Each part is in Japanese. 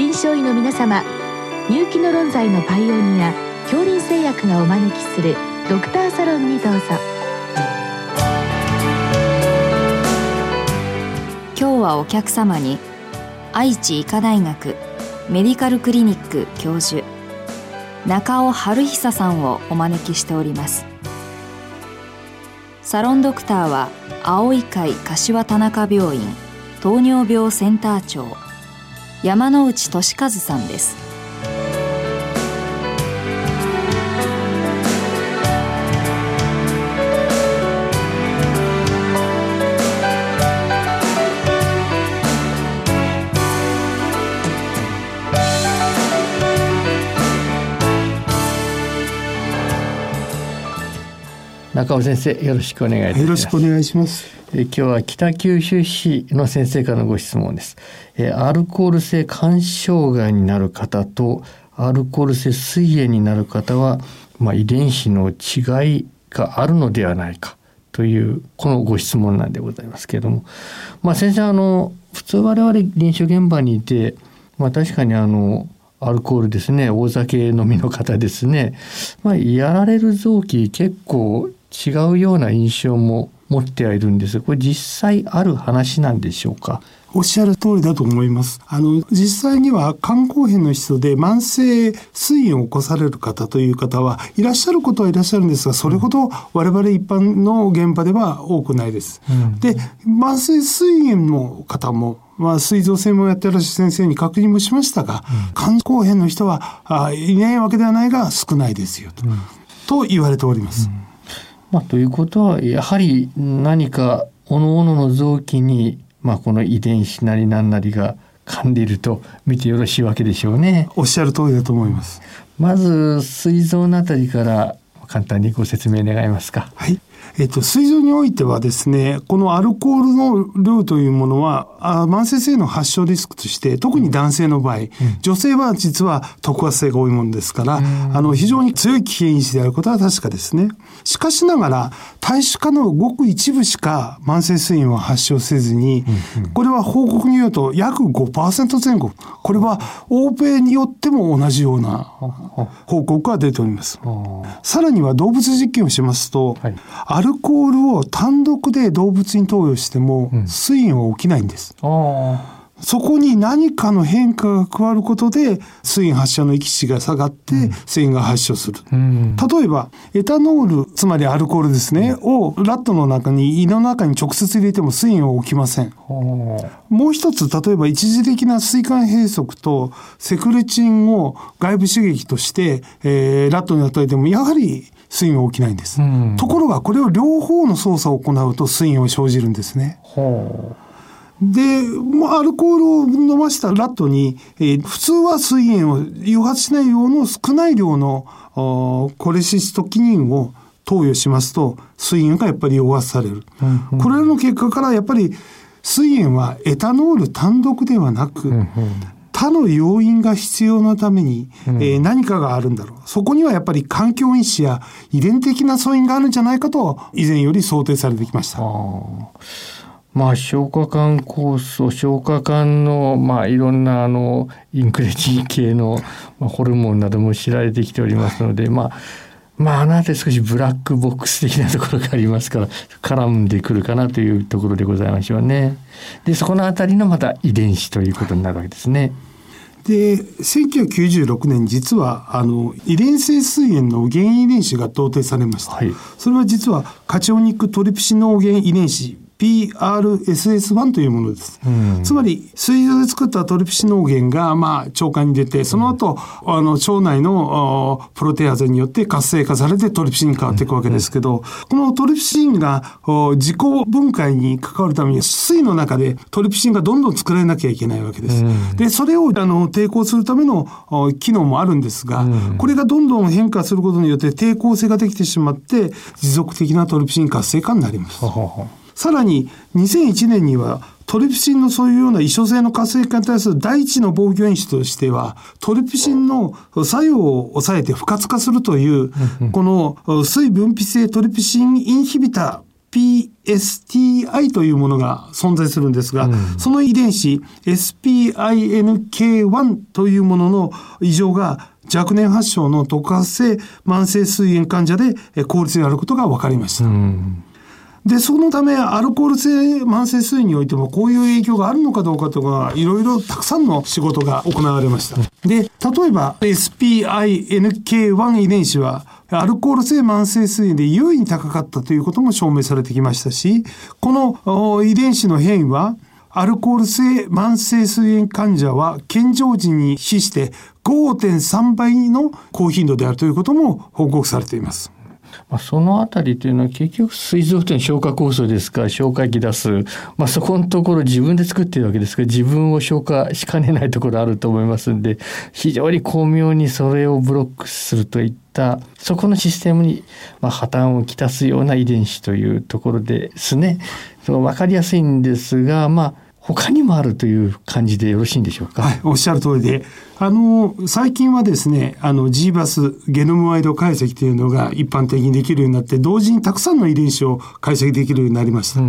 臨床医の皆様入気の論剤のパイオニア恐林製薬がお招きするドクターサロンにどうぞ。今日はお客様に愛知医科大学メディカルクリニック教授中尾春久さんをお招きしております。サロンドクターは青い会柏田中病院糖尿病センター長。山内俊和さんです。中尾先生よろしくお願いいたします。よろしくお願いします。え今日は北九州市の先生からのご質問です。えアルコール性肝障害になる方とアルコール性膵炎になる方は、まあ、遺伝子の違いがあるのではないかというこのご質問なんでございますけれども、まあ、先生あの普通我々臨床現場にいて、まあ、確かにあのアルコールですね大酒飲みの方ですね、まあ、やられる臓器結構違うような印象も持ってはいるんです。これ実際ある話なんでしょうか？おっしゃる通りだと思います。あの、実際には肝硬変の人で慢性膵炎を起こされる方という方はいらっしゃることはいらっしゃるんですが、それほど我々一般の現場では多くないです。うん、で、慢性膵炎の方もまあ、膵臓専門やってらっしゃる先生に確認もしましたが、うん、肝硬変の人はあいないわけではないが少ないですよと、うん、と言われております。うんまあ、ということはやはり何か各々の臓器に、まあ、この遺伝子なり何なりが噛んでいると見てよろしいわけでしょうね。おっしゃる通りだと思います。まず膵臓のあたりから簡単にご説明願いますか？はい。えっと、膵臓においてはですね、このアルコールの量というものは、あ慢性性の発症リスクとして、特に男性の場合、うん、女性は実は特発性が多いものですから、あの、非常に強い危険因子であることは確かですね。しかしながら、体種化のごく一部しか慢性膵炎は発症せずに、これは報告によると約5%前後。これは欧米によっても同じような報告が出ております。さらには動物実験をしますと、はいアルコールを単独で動物に投与しても、水炎は起きないんです。そこに何かの変化が加わることで、水炎発射の域値が下がって、水炎が発症する。うん、例えば、エタノール、つまりアルコールですね、をラットの中に、胃の中に直接入れても水炎は起きません。もう一つ、例えば一時的な水管閉塞とセクレチンを外部刺激として、えー、ラットに与えても、やはり水炎は起きないんです、うん、ところがこれを両方の操作を行うと水炎を生じるんですね。で、アルコールを飲ましたラットに、えー、普通は水炎を誘発しないようの少ない量のコレシストキニンを投与しますと水炎がやっぱり誘発される。うんうん、これらの結果からやっぱり水炎はエタノール単独ではなく、うんうん他の要因が必要なために、うん、えー、何かがあるんだろう。そこにはやっぱり環境因子や遺伝的な素因があるんじゃないかと以前より想定されてきました。まあ、消化管酵素、消化管の、まあ、いろんな、あの、インクレチン系の、まあ、ホルモンなども知られてきておりますので、まあ、まあ、あなた少しブラックボックス的なところがありますから、絡んでくるかなというところでございましょうね。で、そこのあたりのまた遺伝子ということになるわけですね。で1996年実はあの遺伝性膵炎の原因遺伝子が同定されました、はい、それは実は cationic トリプシノーゲン遺伝子 PRSS1 というものです。うん、つまり、膵臓で作ったトリプシノーゲンが、まあ、腸管に出て、その後、うん、あの、腸内のプロテアーゼによって活性化されてトリプシンに変わっていくわけですけど、うん、このトリプシンが自己分解に関わるために、膵の中でトリプシンがどんどん作られなきゃいけないわけです。で、それを、あの、抵抗するための機能もあるんですが、これがどんどん変化することによって抵抗性ができてしまって、持続的なトリプシン活性化になります。さらに2001年にはトリプシンのそういうような異所性の活性化に対する第一の防御因子としてはトリプシンの作用を抑えて不活化するというこの水分泌性トリプシンインヒビタ SPSTI というものが存在するんですが、うん、その遺伝子 SPINK1 というものの異常が若年発症の特発性慢性膵炎患者で効率にあることが分かりました。うんで、そのため、アルコール性慢性水においても、こういう影響があるのかどうかとか、いろいろたくさんの仕事が行われました。で、例えば、SPINK1 遺伝子は、アルコール性慢性水炎で優位に高かったということも証明されてきましたし、この遺伝子の変異は、アルコール性慢性水炎患者は健常時に比して5.3倍の高頻度であるということも報告されています。まあ、そのあたりというのは結局膵臓というのは消化酵素ですから消化器出す、まあ、そこのところ自分で作っているわけですから自分を消化しかねないところあると思いますんで非常に巧妙にそれをブロックするといったそこのシステムに、まあ、破綻をきたすような遺伝子というところですね。その分かりやすいんですがまあ他にもあるという感じでよろしいんでしょうか？はい、おっしゃる通りで、あの、最近はですね、あの、G バスゲノムワイド解析というのが一般的にできるようになって、同時にたくさんの遺伝子を解析できるようになりました。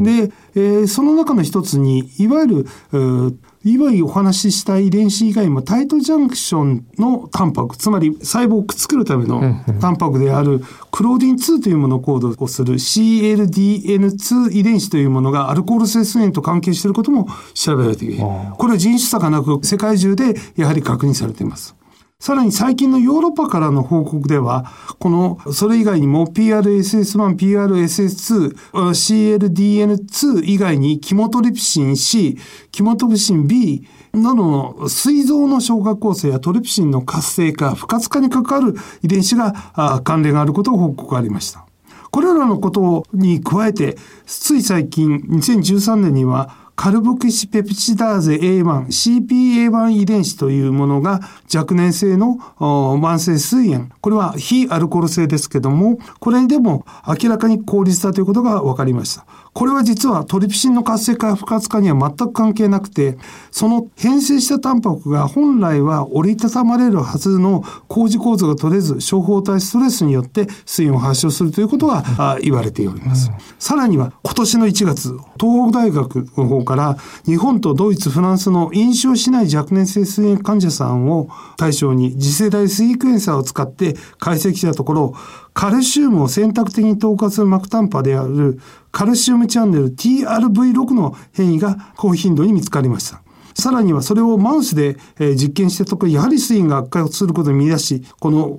で、えー、その中の一つに、いわゆる、今お話しした遺伝子以外もタイトジャンクションのタンパク、つまり細胞をくっつけるためのタンパクであるクローディン2というものをコードする CLDN2 遺伝子というものがアルコール性酸炎と関係していることも調べられている。これは人種差がなく世界中でやはり確認されています。さらに最近のヨーロッパからの報告では、この、それ以外にも PRSS1、PRSS2、CLDN2 以外にキモトリプシン C、キモトリプシン B などの膵臓の消化酵素やトリプシンの活性化、不活化に関わる遺伝子が関連があることを報告がありました。これらのことに加えて、つい最近、2013年には、カルボキシペプチダーゼ A1、CPA1 遺伝子というものが若年性の慢性膵炎。これは非アルコール性ですけども、これでも明らかに効率だということが分かりました。これは実はトリプシンの活性化や不活化には全く関係なくて、その変性したタンパクが本来は折りたたまれるはずの工事構造が取れず、小胞体ストレスによって水炎を発症するということが言われております。さらには今年の1月、東北大学の方から日本とドイツ、フランスの飲酒をしない若年性水炎患者さんを対象に次世代スイクエンサーを使って解析したところ、カルシウムを選択的に透過する膜タンパであるカルシウムチャンネル TRV6 の変異が高頻度に見つかりました。さらにはそれをマウスで、え実験したところ、やはり水炎が悪化することに見出し、この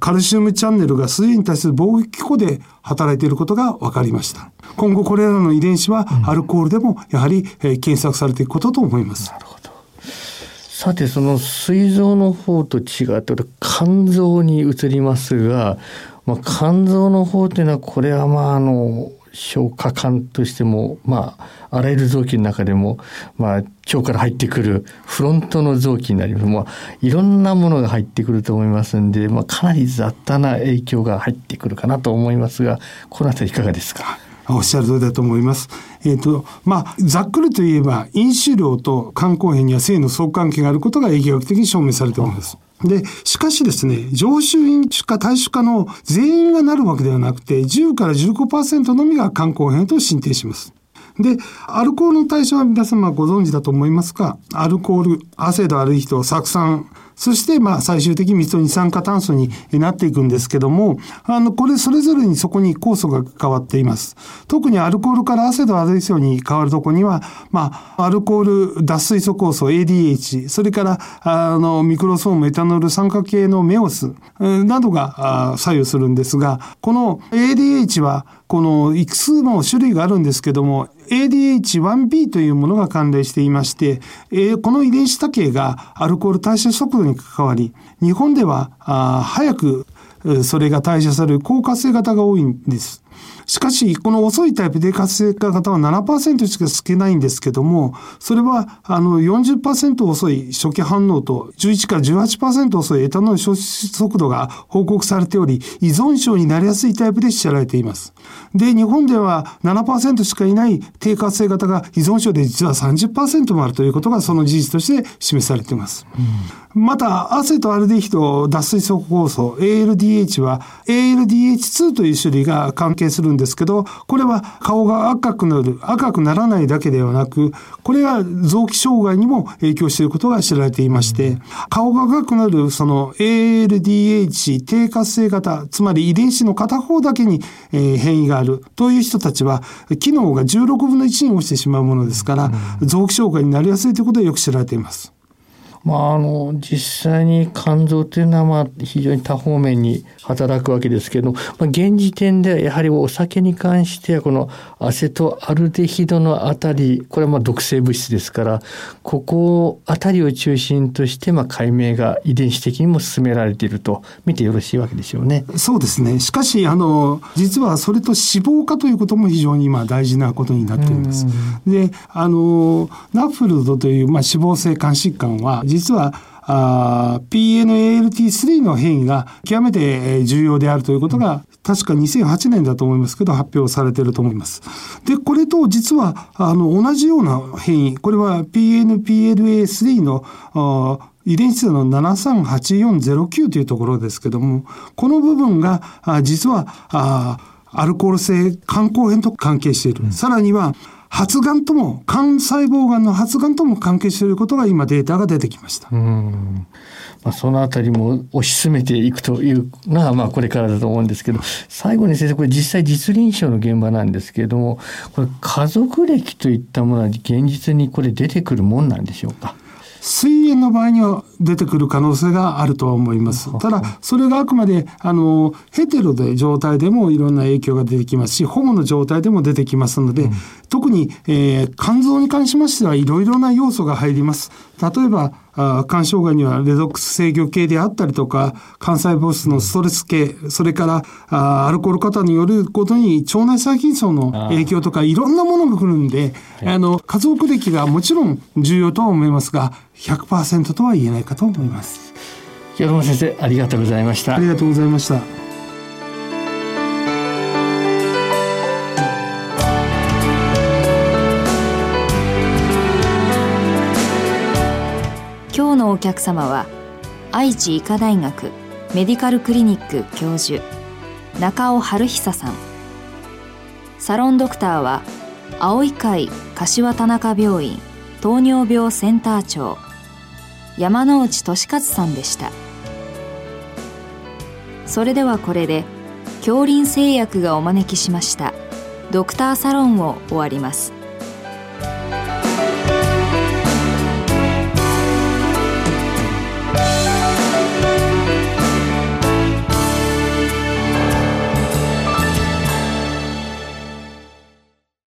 カルシウムチャンネルが水炎に対する防御機構で働いていることが分かりました。今後これらの遺伝子はアルコールでもやはり、え検索されていくことと思います。なるほど。さてその膵臓の方と違って肝臓に移りますがまあ、肝臓の方というのはこれはまああの消化管としてもまああらゆる臓器の中でもまあ腸から入ってくるフロントの臓器になります。まあいろんなものが入ってくると思いますんで、まあかなり雑多な影響が入ってくるかなと思いますが、このあたりいかがですか？おっしゃる通りだと思います。えっ、ー、と、まあ、ざっくりといえば、飲酒量と肝硬変には性の相関係があることが疫学的に証明されております。で、しかしですね、常習飲酒か体酒かの全員がなるわけではなくて、10から15%のみが肝硬変と進展します。で、アルコールの対象は皆様ご存知だと思いますが、アルコール、アセド、アルヒト、酢酸、そして、まあ、最終的に水と二酸化炭素になっていくんですけども、あの、これそれぞれにそこに酵素が変わっています。特にアルコールからアセドアルイソに変わるとこには、まあ、アルコール脱水素酵素 ADH、それから、あの、ミクロソームエタノール酸化系のメオスなどが作用するんですが、この ADH は、このいくつも種類があるんですけども、ADH1B というものが関連していまして、え、この遺伝子多形がアルコール代謝速度に関わり、日本ではあ早くそれが代謝される効果性型が多いんです。しかし、この遅いタイプで活性化型は7%しか少ないんですけども、それは、あの、40%遅い初期反応と、11から18%遅いエタノール消失速度が報告されており、依存症になりやすいタイプで知られています。で、日本では7%しかいない低活性型が依存症で実は30%もあるということがその事実として示されています。うん、また、アセトアルデヒド脱水素酵素 ALDH は ALDH2 という種類が関係するんですけど、これは顔が赤くなる、赤くならないだけではなく、これが臓器障害にも影響していることが知られていまして、顔が赤くなるその ALDH 低活性型、つまり遺伝子の片方だけに、え変異があるという人たちは、機能が16分の1に落ちてしまうものですから、臓器障害になりやすいということはよく知られています。まあ、あの実際に肝臓というのはまあ非常に多方面に働くわけですけど、まあ、現時点ではやはりお酒に関してはこのアセトアルデヒドのあたりこれはまあ毒性物質ですからここあたりを中心としてまあ解明が遺伝子的にも進められていると見てよろしいわけでしょうね。そうですねしかしあの実はそれと脂肪化ということも非常に今大事なことになっています。であのナフルドという、まあ、脂肪性肝疾患は実は PNALT3 の変異が極めて重要であるということが、確か2008年だと思いますけど発表されてると思います。で、これと実はあの同じような変異、これは PNPLA3 の遺伝子の738409というところですけども、この部分が実はアルコール性肝硬変と関係している。うん、さらには発がんとも、肝細胞がんの発がんとも関係していることが今データが出てきました。うんまあ、そのあたりも推し進めていくという のは、まあ、これからだと思うんですけど、最後に先生、これ実際実臨床の現場なんですけれども、これ家族歴といったものは現実にこれ出てくるもんなんでしょうか？膵炎の場合には出てくる可能性があるとは思います。ただ、それがあくまで、あの、ヘテロで状態でもいろんな影響が出てきますし、ホモの状態でも出てきますので、うん、特に、えー、肝臓に関しましてはいろいろな要素が入ります。例えば、あ肝障害にはレドックス制御系であったりとか、肝細胞質のストレス系、それからあアルコール過多によることに腸内細菌層の影響とかいろんなものが来るんで、あの、家族歴がもちろん重要とは思いますが、100%とは言えないかと思います。清野先生、ありがとうございました。ありがとうございました。客様は愛知医科大学メディカルクリニック教授中尾春久さん。サロンドクターは青い会柏田中病院糖尿病センター長。山内俊勝さんでした。それではこれで恐林製薬がお招きしましたドクターサロンを終わります。